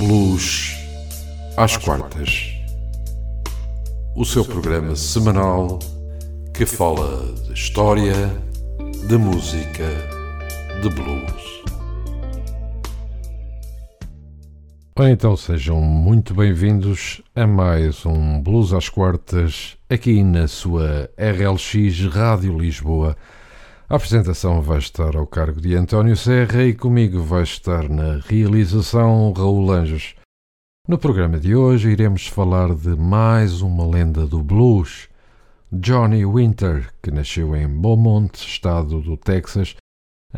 Blues às quartas. O seu programa semanal que fala de história, de música, de blues. Então sejam muito bem-vindos a mais um Blues às quartas aqui na sua RLX Rádio Lisboa. A apresentação vai estar ao cargo de António Serra e comigo vai estar na realização Raul Anjos. No programa de hoje iremos falar de mais uma lenda do blues, Johnny Winter, que nasceu em Beaumont, estado do Texas,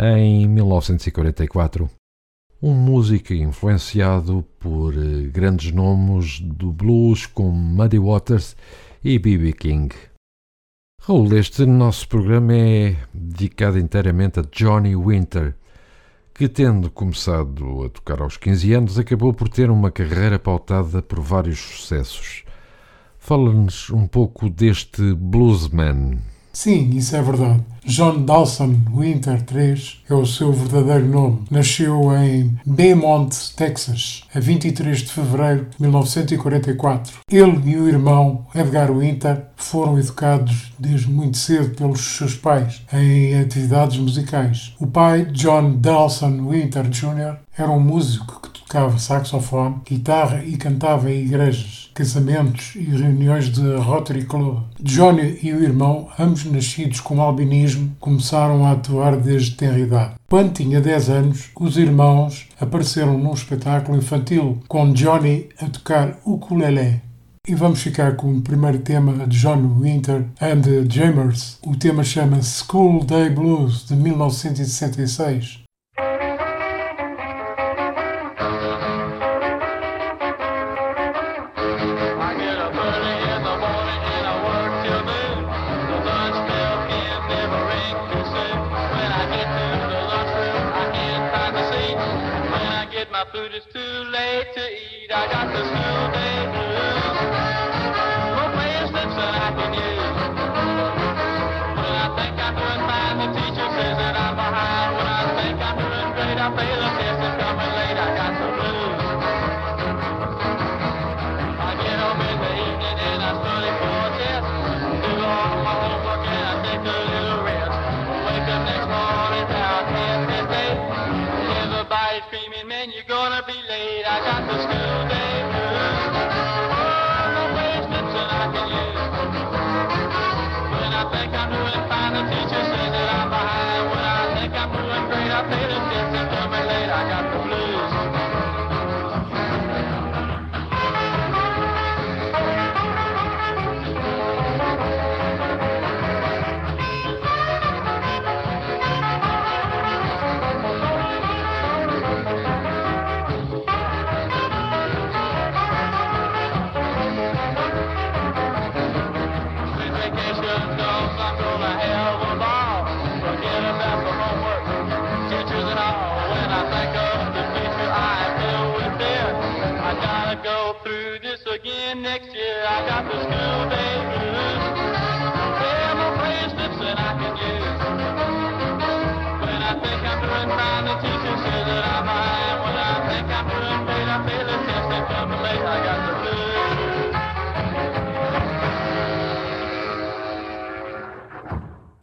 em 1944. Um músico influenciado por eh, grandes nomes do blues como Muddy Waters e B.B. King. Raul, este nosso programa é dedicado inteiramente a Johnny Winter, que, tendo começado a tocar aos 15 anos, acabou por ter uma carreira pautada por vários sucessos. Fala-nos um pouco deste bluesman. Sim, isso é verdade. John Dawson Winter III é o seu verdadeiro nome. Nasceu em Beaumont, Texas, a 23 de fevereiro de 1944. Ele e o irmão Edgar Winter foram educados desde muito cedo pelos seus pais em atividades musicais. O pai, John Dawson Winter Jr., era um músico que tocava saxofone, guitarra e cantava em igrejas, casamentos e reuniões de Rotary Club. Johnny e o irmão, ambos nascidos com albinismo, começaram a atuar desde tenra idade. Quando tinha 10 anos, os irmãos apareceram num espetáculo infantil com Johnny a tocar ukulele. E vamos ficar com o primeiro tema de John Winter and the Jammers. O tema chama School Day Blues de 1966.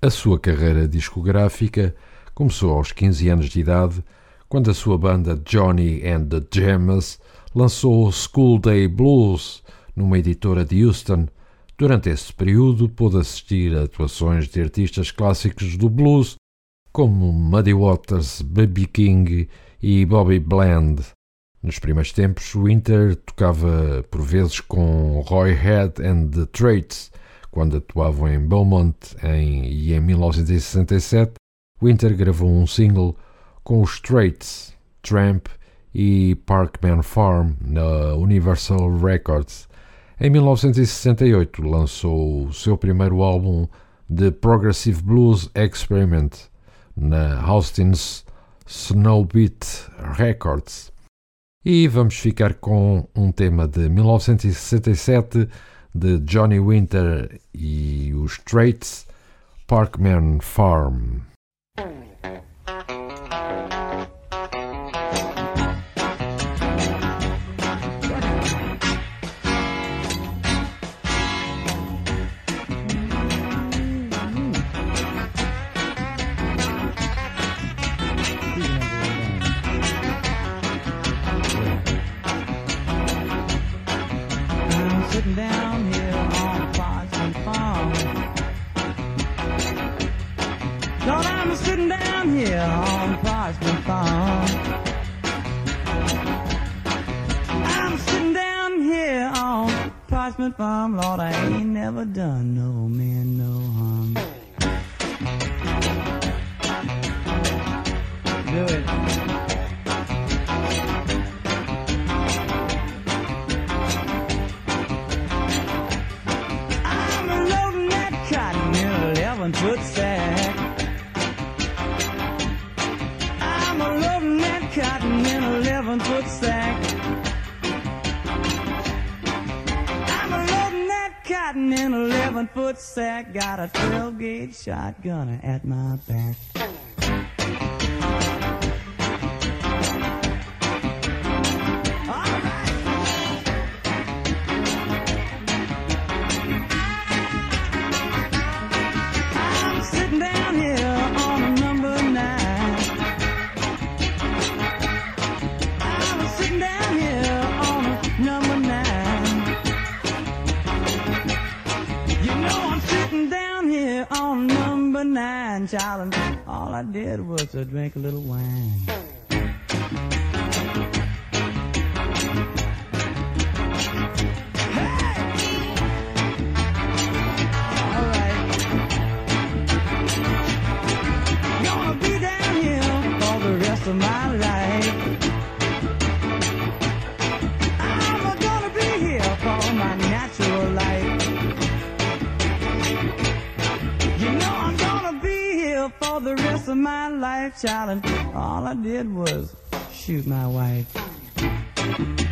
A sua carreira discográfica começou aos 15 anos de idade, quando a sua banda Johnny and the Jammers lançou School Day Blues numa editora de Houston. Durante esse período, pôde assistir a atuações de artistas clássicos do blues, como Muddy Waters, B.B. King e Bobby Bland. Nos primeiros tempos, Winter tocava por vezes com Roy Head and the Traits, quando atuavam em Beaumont em, e em 1967, Winter gravou um single com os Straits, Tramp e Parkman Farm na Universal Records. Em 1968 lançou o seu primeiro álbum The Progressive Blues Experiment na Austin's Snowbeat Records. E vamos ficar com um tema de 1967 de Johnny Winter e os Straits, Parkman Farm. Coming from, Lord, I ain't never done no man no harm. 11 foot sack. Got a 12 gauge shotgun at my back. Child, and all I did was to drink a little wine. All right. Gonna be down here for the rest of my the rest of my life, child. And all I did was shoot my wife.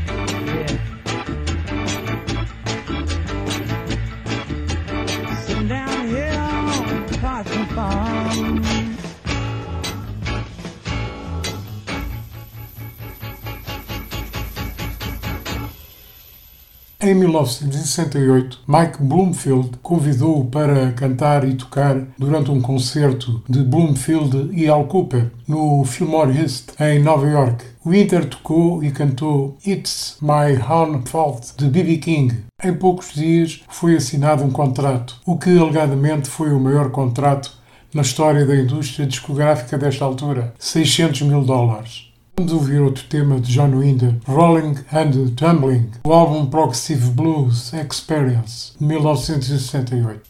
Em 1968, Mike Bloomfield convidou-o para cantar e tocar durante um concerto de Bloomfield e Al Cooper no Fillmore East, em Nova York. Winter tocou e cantou It's My Own Fault de B.B. King. Em poucos dias foi assinado um contrato, o que alegadamente foi o maior contrato na história da indústria discográfica desta altura, 600 mil dólares. Vamos ouvir outro tema de John Winder, Rolling and Tumbling, o álbum Progressive Blues Experience, de 1968.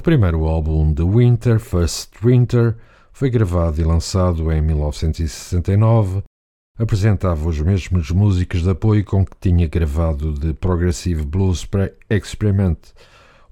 O primeiro álbum de Winter, First Winter, foi gravado e lançado em 1969. Apresentava os mesmos músicos de apoio com que tinha gravado de Progressive Blues Experiment,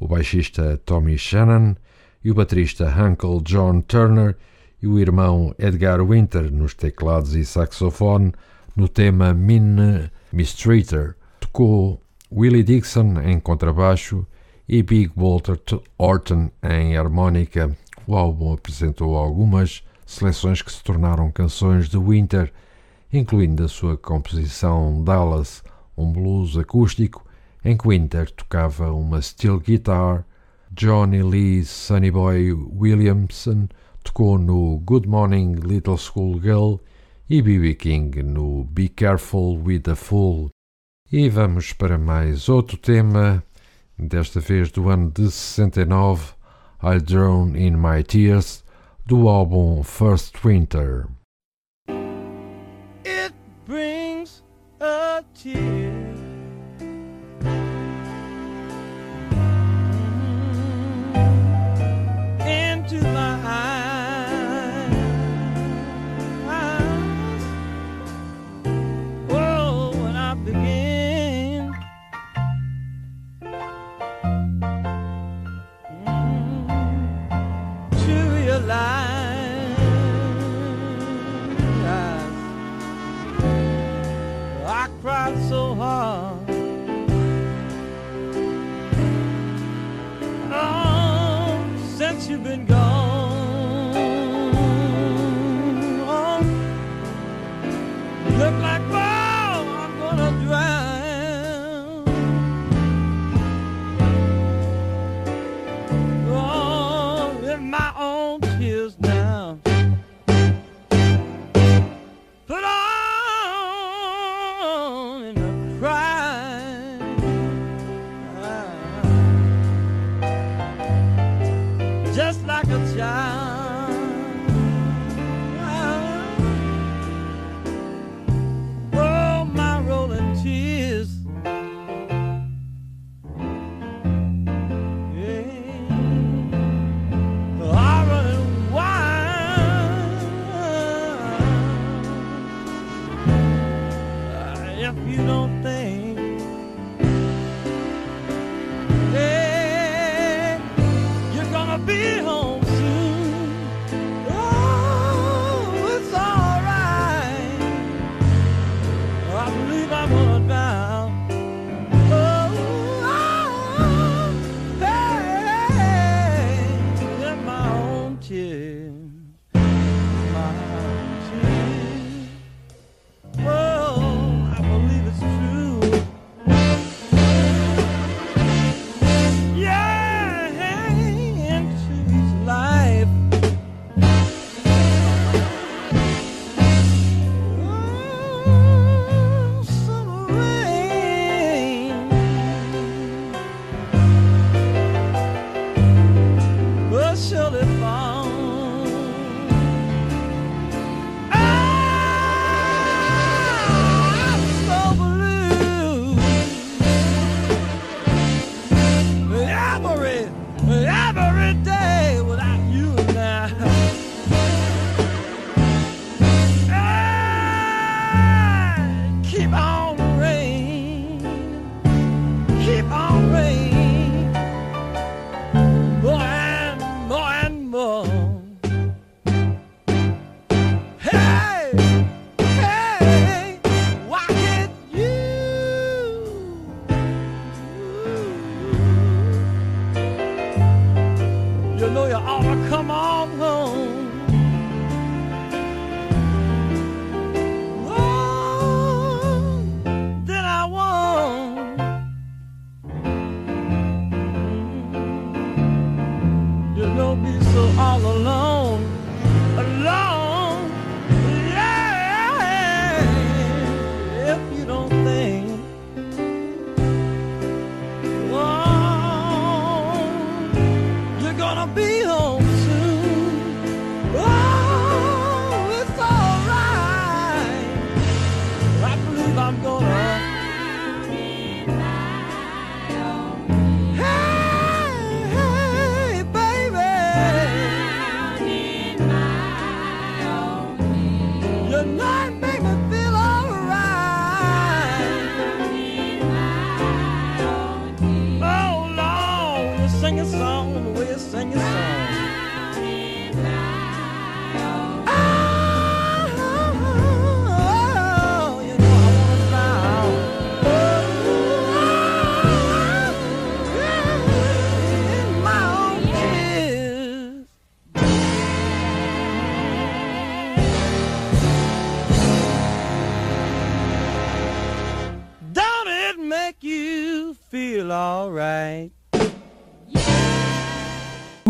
o baixista Tommy Shannon e o baterista Uncle John Turner e o irmão Edgar Winter nos teclados e saxofone no tema Min Mistreater. Tocou Willie Dixon em contrabaixo e Big Walter Orton em harmónica. O álbum apresentou algumas seleções que se tornaram canções de Winter, incluindo a sua composição Dallas, um blues acústico em que Winter tocava uma steel guitar. Johnny Lee Sunnyboy Williamson tocou no Good Morning Little School Girl e B.B. King no Be Careful with the Fool. E vamos para mais outro tema desta vez do ano de 69, I Drown in My Tears, do álbum First Winter. It brings a tear. So hard. Oh, since you've been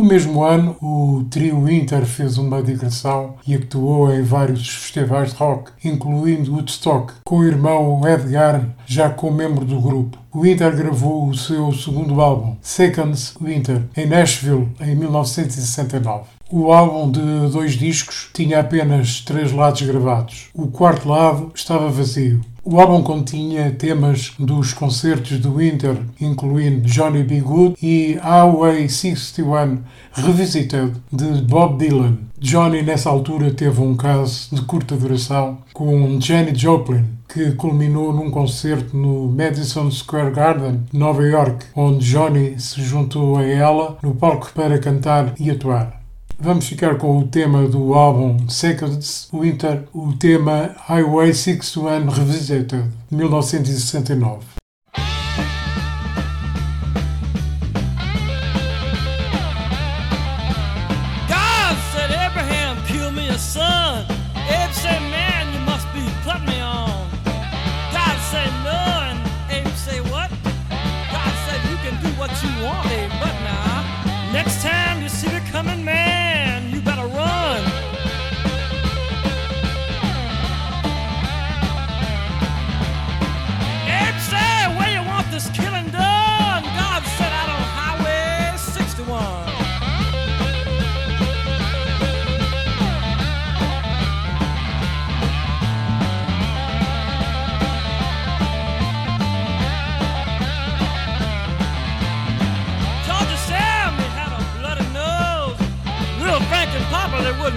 mesmo ano, o trio Inter fez uma digressão e actuou em vários festivais de rock, incluindo Woodstock, com o irmão Edgar, já como membro do grupo. O Inter gravou o seu segundo álbum, Seconds Winter, em Nashville, em 1969. O álbum de dois discos tinha apenas três lados gravados. O quarto lado estava vazio. O álbum continha temas dos concertos do Winter, incluindo Johnny B. Good e Highway 61 Revisited, de Bob Dylan. Johnny, nessa altura, teve um caso de curta duração com Jenny Joplin, que culminou num concerto no Madison Square Garden, Nova York, onde Johnny se juntou a ela no palco para cantar e atuar. Vamos ficar com o tema do álbum Seconds Winter, o tema Highway 61 Revisited, 1969.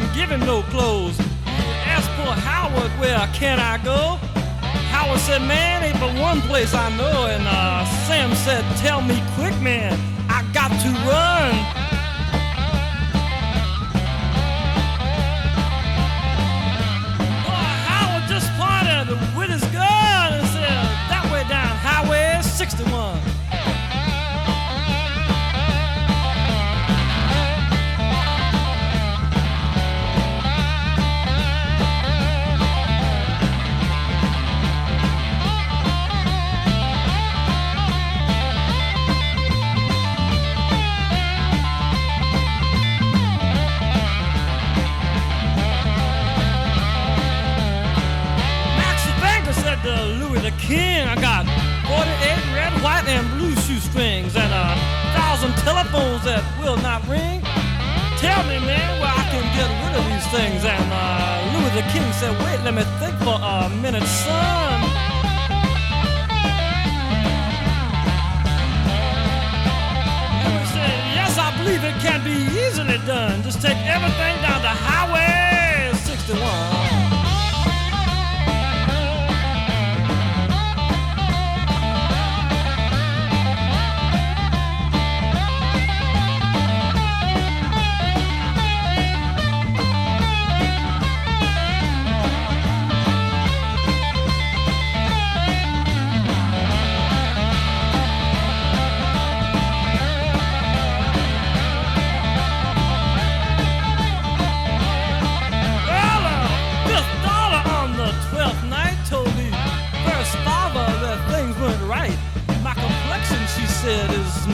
Papa, they wouldn't give no clothes. He asked poor Howard, where can I go? Howard said, man, ain't but one place I know. And uh, Sam said, tell me quick, man, I got to run. Boy, Howard just pointed with his gun and said, that way down Highway 61. Things. And uh, Louis the King said, wait, let me think for a minute, son. And we said, yes, I believe it can be easily done. Just take everything down to Highway 61.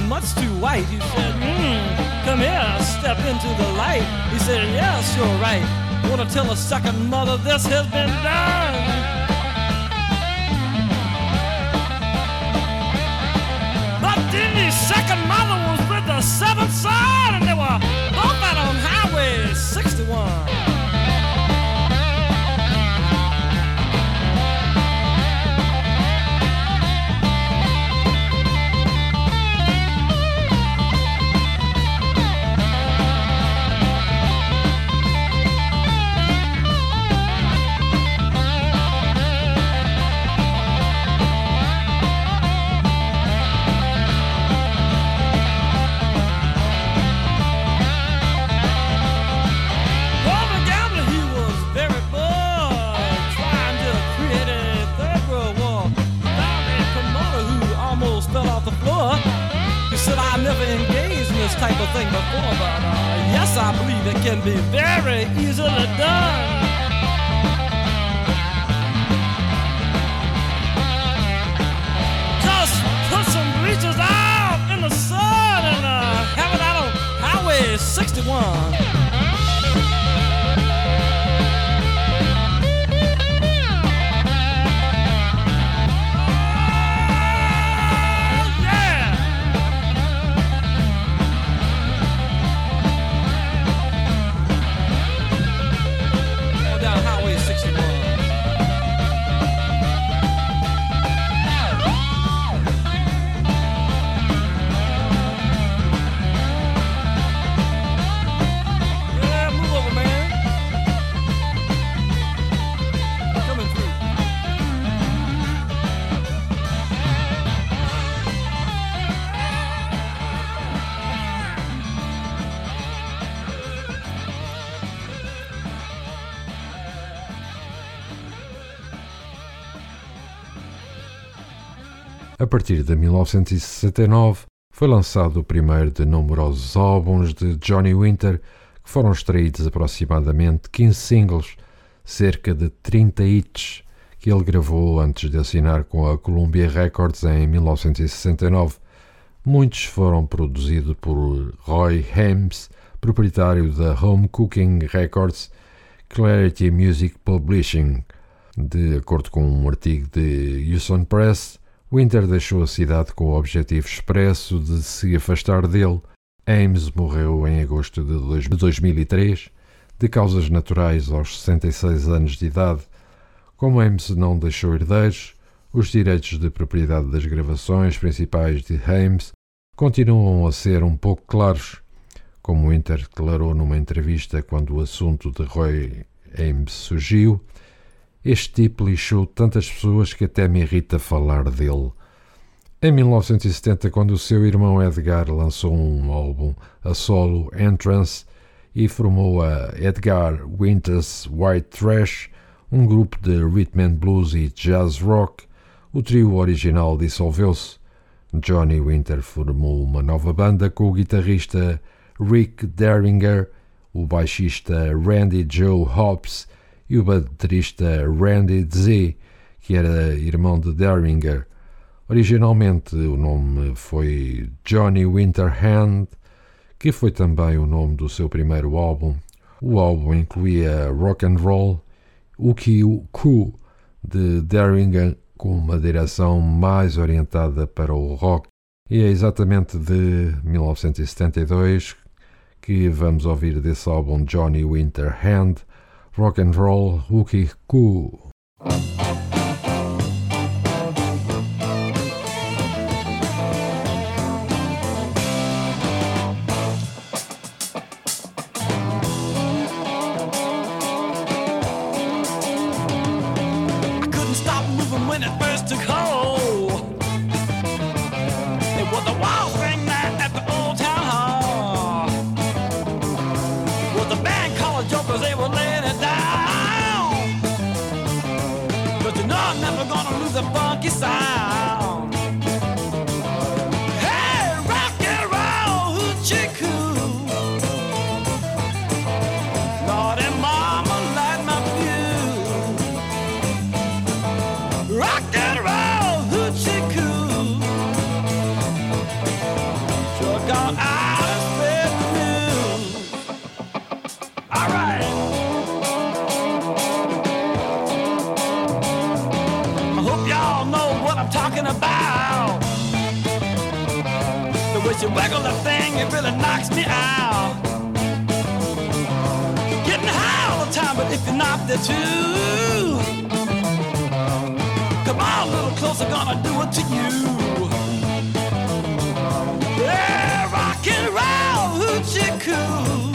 Much too white. He said, hmm, come here, step into the light. He said, yes, you're right. Wanna tell a second mother this has been done? But then the second mother was with the seventh son, and they were both out on Highway 61. It can be very easily done. Just put some bleachers out in the sun and uh, have it out on Highway 61. A partir de 1969, foi lançado o primeiro de numerosos álbuns de Johnny Winter, que foram extraídos aproximadamente 15 singles, cerca de 30 hits, que ele gravou antes de assinar com a Columbia Records em 1969. Muitos foram produzidos por Roy Hames, proprietário da Home Cooking Records, Clarity Music Publishing. De acordo com um artigo de Houston Press, Winter deixou a cidade com o objetivo expresso de se afastar dele. Ames morreu em agosto de 2003, de causas naturais aos 66 anos de idade. Como Ames não deixou herdeiros, os direitos de propriedade das gravações principais de Ames continuam a ser um pouco claros. Como Winter declarou numa entrevista quando o assunto de Roy Ames surgiu, este tipo lixou tantas pessoas que até me irrita falar dele. Em 1970, quando o seu irmão Edgar lançou um álbum a solo, Entrance, e formou a Edgar Winters White Trash, um grupo de rhythm and blues e jazz rock, o trio original dissolveu-se. Johnny Winter formou uma nova banda com o guitarrista Rick Derringer, o baixista Randy Joe Hobbs e o baterista Randy Z, que era irmão de Derringer. Originalmente o nome foi Johnny Winterhand, que foi também o nome do seu primeiro álbum. O álbum incluía rock and roll, Uki Ku de Derringer, com uma direção mais orientada para o rock. E é exatamente de 1972 que vamos ouvir desse álbum Johnny Winterhand, rock and roll Wookie Koo. attitude. Come on, a little closer, gonna do it to you. Yeah, rock and roll, hoochie coo.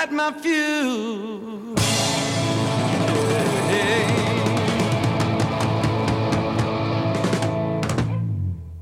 Light my fuse.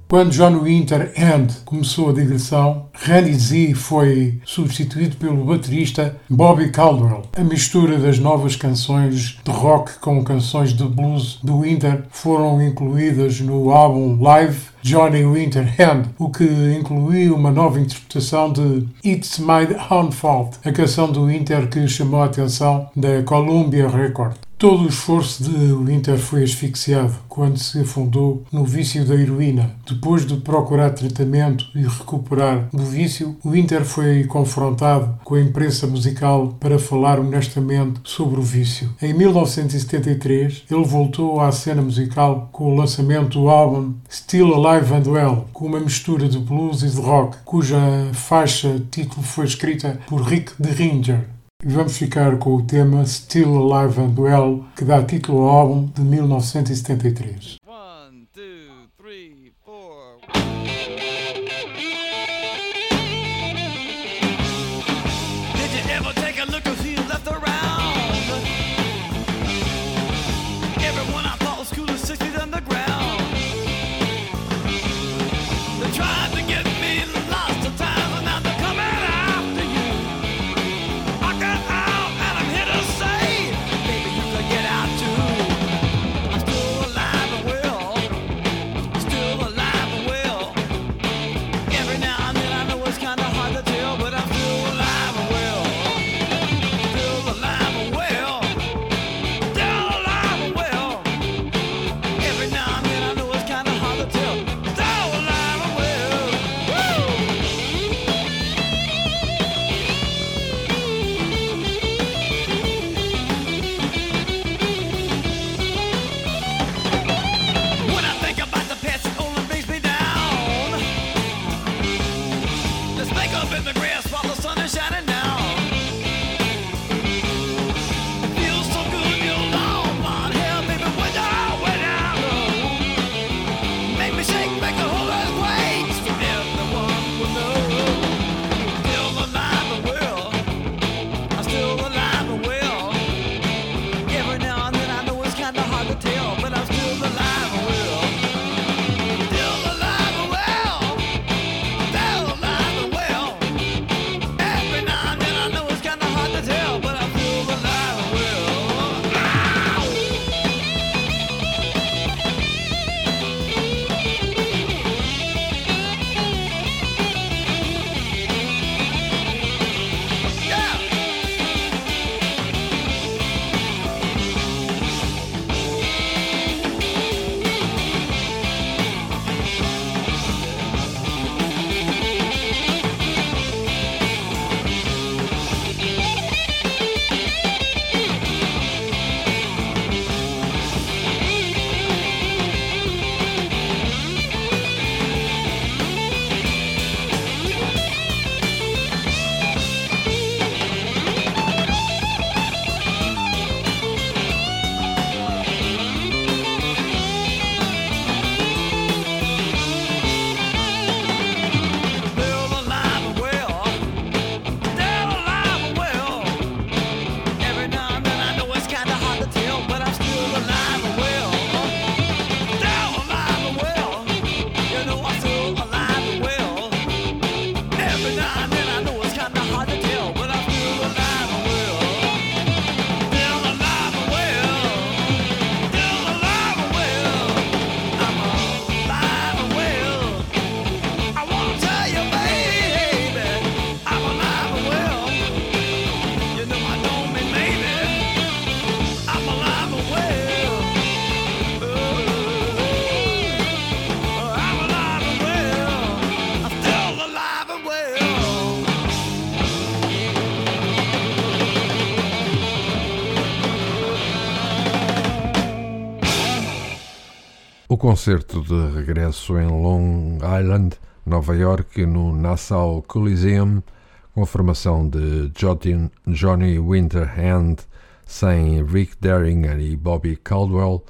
Quando John Winter and começou a digressão, Randy Z foi substituído pelo baterista Bobby Caldwell. A mistura das novas canções de rock com canções de blues do Winter foram incluídas no álbum Live Johnny Winter Hand, o que incluiu uma nova interpretação de It's My Own Fault, a canção do Winter que chamou a atenção da Columbia Record. Todo o esforço de Winter foi asfixiado quando se afundou no vício da heroína. Depois de procurar tratamento e recuperar do vício, Winter foi confrontado com a imprensa musical para falar honestamente sobre o vício. Em 1973, ele voltou à cena musical com o lançamento do álbum Still Alive and Well, com uma mistura de blues e de rock, cuja faixa título foi escrita por Rick Derringer. E vamos ficar com o tema Still Alive and Well, que dá título ao álbum de 1973. Concerto de regresso em Long Island, Nova York, no Nassau Coliseum, com a formação de Johnny Winterhand, sem Rick Derringer e Bobby Caldwell,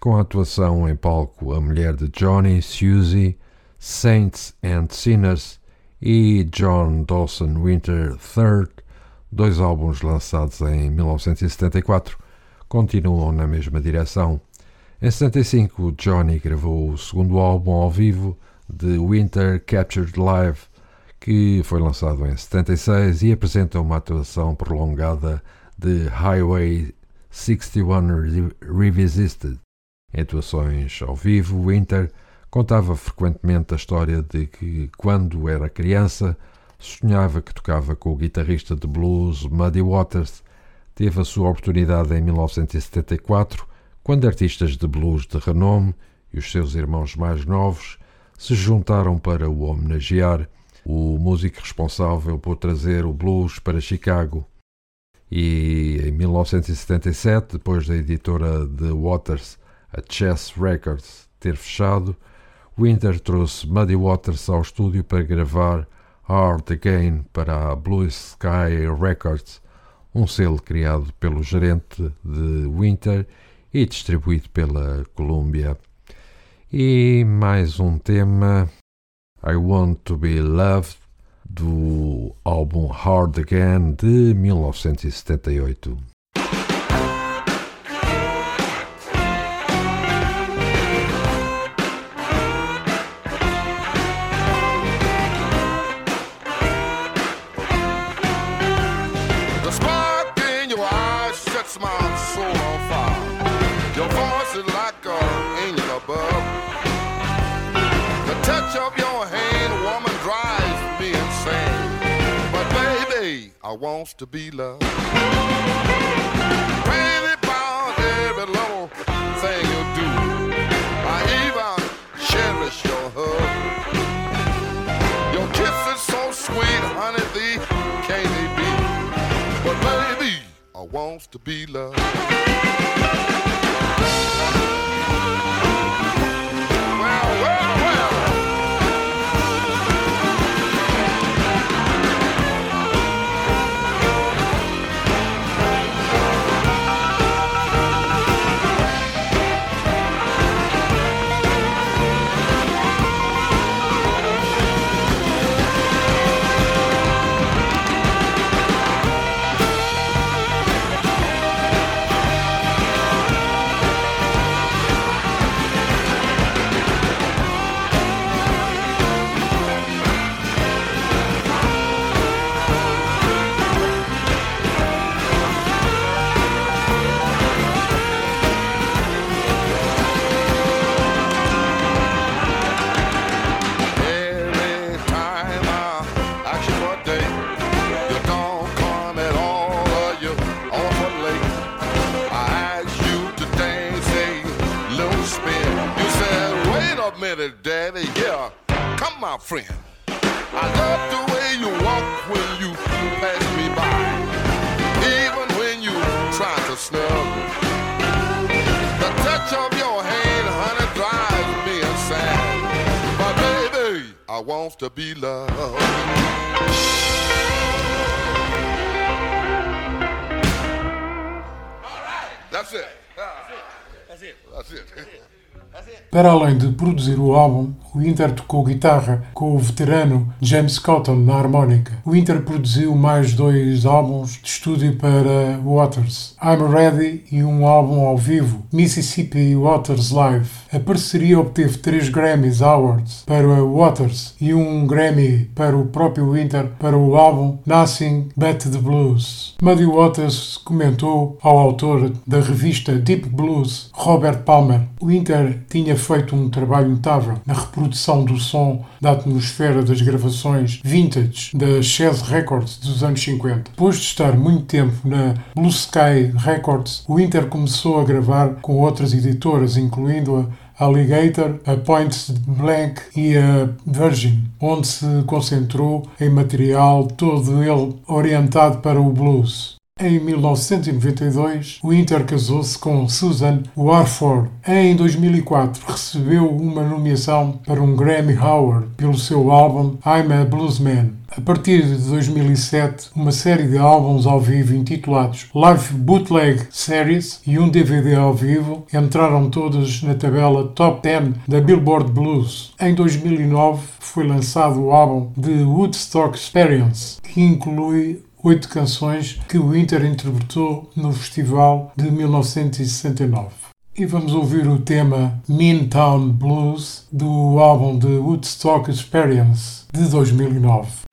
com a atuação em palco a mulher de Johnny, Susie, Saints and Sinners e John Dawson Winter III, dois álbuns lançados em 1974, continuam na mesma direção. Em 75, Johnny gravou o segundo álbum ao vivo de Winter Captured Live, que foi lançado em 76 e apresenta uma atuação prolongada de Highway 61 Revisited. Em atuações ao vivo, Winter contava frequentemente a história de que, quando era criança, sonhava que tocava com o guitarrista de blues Muddy Waters. Teve a sua oportunidade em 1974 quando artistas de blues de renome e os seus irmãos mais novos se juntaram para o homenagear, o músico responsável por trazer o blues para Chicago. E em 1977, depois da editora de Waters, a Chess Records, ter fechado, Winter trouxe Muddy Waters ao estúdio para gravar Hard Again para a Blue Sky Records, um selo criado pelo gerente de Winter e distribuído pela Columbia. E mais um tema, I Want to Be Loved, do álbum Hard Again de 1978. Wants to be loved. Crazy about every little thing you do. I even cherish your hug. Your kiss is so sweet, honey, thee can't they be? But baby, I wants to be loved. Produzir o álbum, o Inter tocou guitarra com o veterano James Cotton na harmónica. O Inter produziu mais dois álbuns de estúdio para Waters, I'm Ready e um álbum ao vivo, Mississippi Waters Live. A parceria obteve três Grammys Awards para Waters e um Grammy para o próprio Winter para o álbum Nothing But the Blues. Muddy Waters comentou ao autor da revista Deep Blues, Robert Palmer, Winter tinha feito um trabalho notável na reprodução do som da atmosfera das gravações vintage da Chess Records dos anos 50. Depois de estar muito tempo na Blue Sky Records, o Winter começou a gravar com outras editoras, incluindo a Alligator, a Point Blank e a Virgin, onde se concentrou em material todo ele orientado para o blues. Em 1992, o Inter casou-se com Susan Warford. Em 2004, recebeu uma nomeação para um Grammy Award pelo seu álbum I'm a Bluesman. A partir de 2007, uma série de álbuns ao vivo intitulados Live Bootleg Series e um DVD ao vivo entraram todos na tabela Top 10 da Billboard Blues. Em 2009, foi lançado o álbum The Woodstock Experience, que inclui oito canções que o Inter interpretou no festival de 1969. E vamos ouvir o tema Mean Town Blues do álbum The Woodstock Experience de 2009.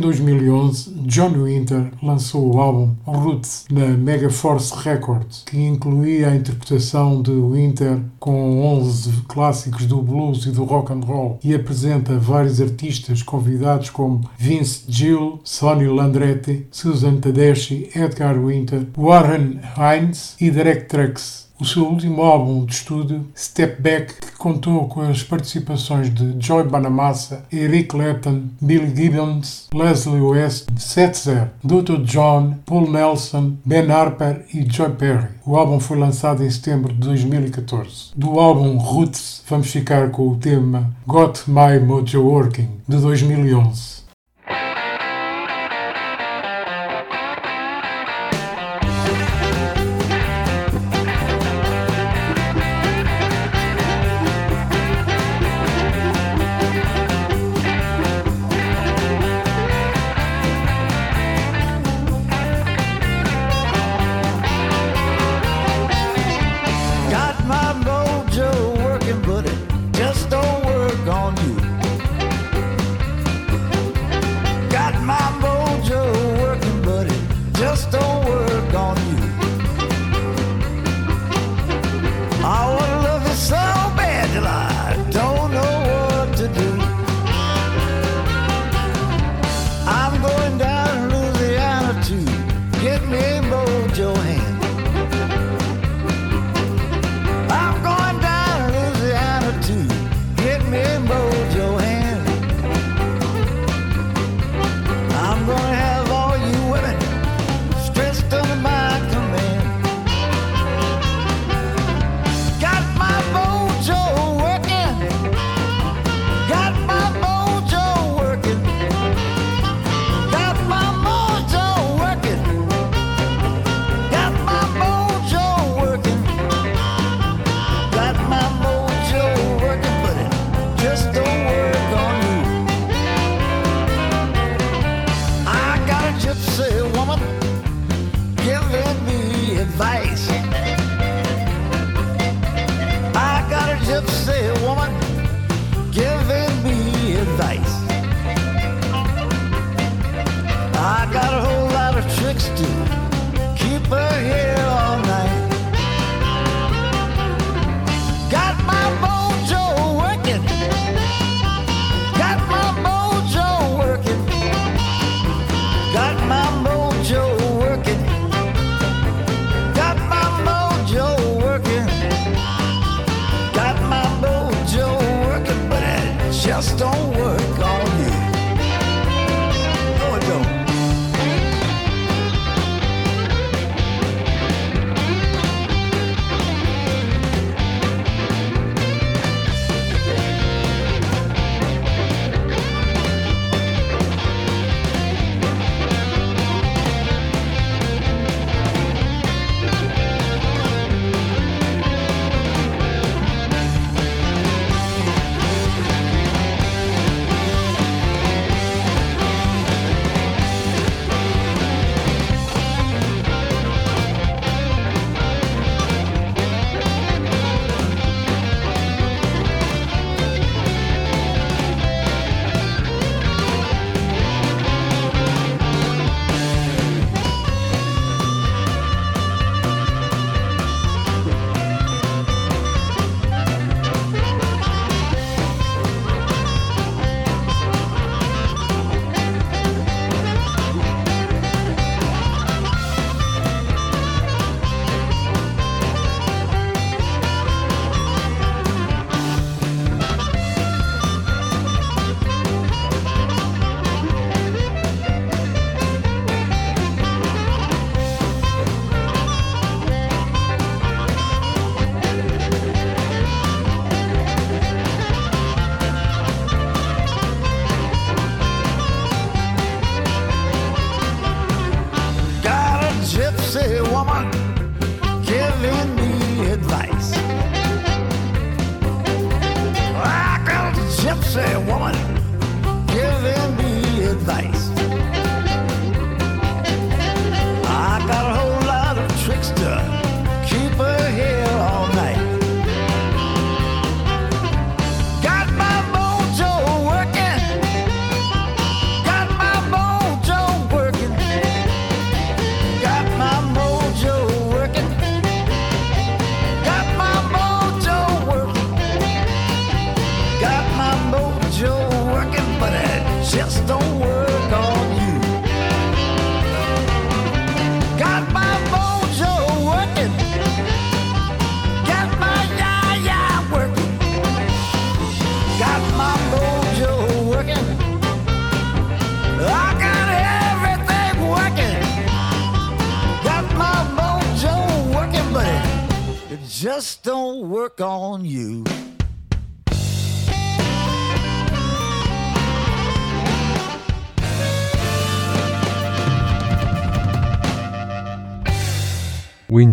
2011, John Winter lançou o álbum Roots na Megaforce Records, que incluía a interpretação de Winter com 11 clássicos do blues e do rock and roll e apresenta vários artistas convidados como Vince Gill, Sonny Landretti, Susan Tedeschi, Edgar Winter, Warren Hines e Derek Trucks o seu último álbum de estúdio, Step Back, que contou com as participações de Joy Bonamassa, Eric Clapton, Billy Gibbons, Leslie West, Setzer, Dr. John, Paul Nelson, Ben Harper e Joy Perry. O álbum foi lançado em setembro de 2014. Do álbum Roots, vamos ficar com o tema Got My Mojo Working, de 2011.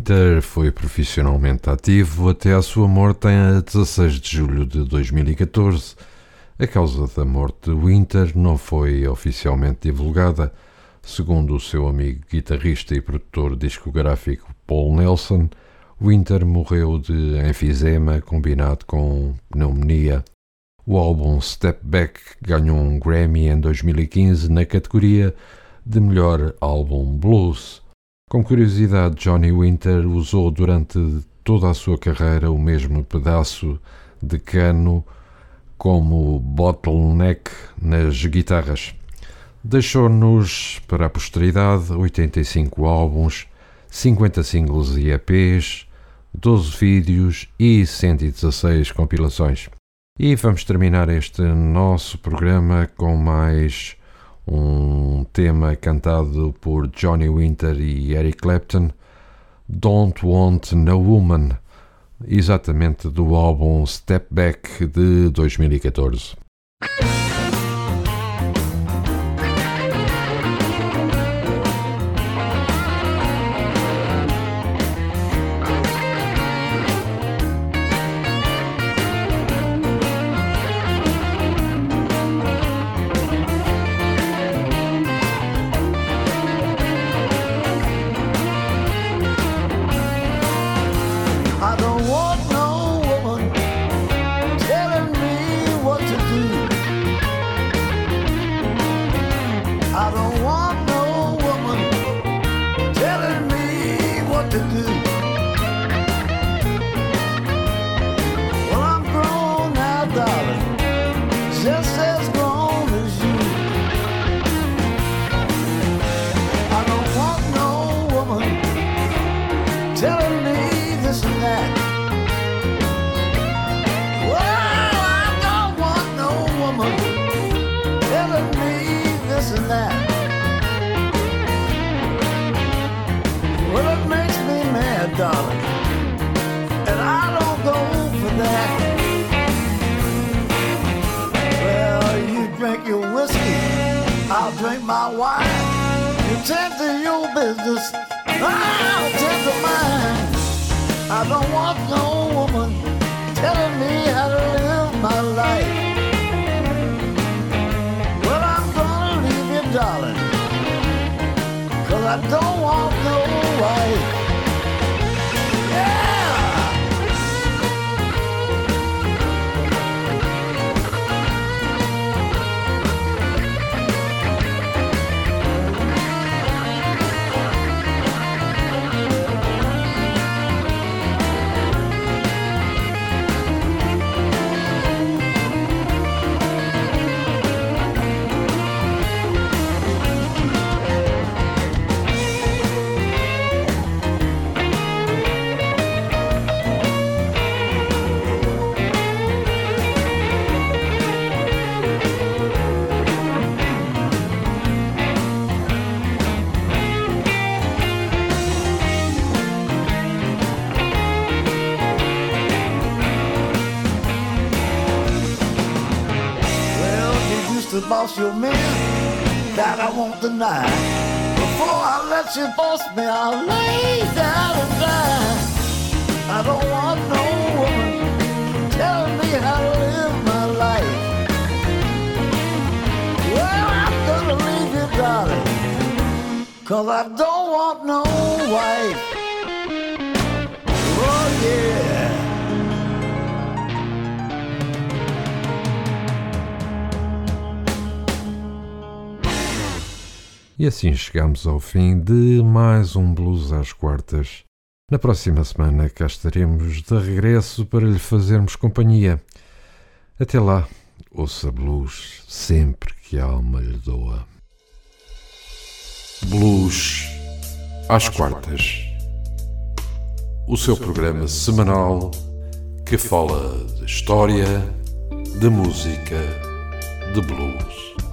Winter foi profissionalmente ativo até à sua morte em 16 de julho de 2014. A causa da morte de Winter não foi oficialmente divulgada. Segundo o seu amigo guitarrista e produtor discográfico Paul Nelson, Winter morreu de enfisema combinado com pneumonia. O álbum Step Back ganhou um Grammy em 2015 na categoria de melhor álbum blues. Como curiosidade, Johnny Winter usou durante toda a sua carreira o mesmo pedaço de cano como bottleneck nas guitarras. Deixou-nos para a posteridade 85 álbuns, 50 singles e EPs, 12 vídeos e 116 compilações. E vamos terminar este nosso programa com mais um tema cantado por Johnny Winter e Eric Clapton, Don't Want No Woman, exatamente do álbum Step Back de 2014. Boss your men, that I won't deny. Before I let you boss me, I'll lay down and die. I don't want no woman telling me how to live my life. Well, I'm gonna leave you, darling, cause I don't want no wife. E assim chegamos ao fim de mais um Blues às Quartas. Na próxima semana cá estaremos de regresso para lhe fazermos companhia. Até lá, ouça blues sempre que a alma lhe doa. Blues às quartas. O seu programa semanal que fala de história, de música, de blues.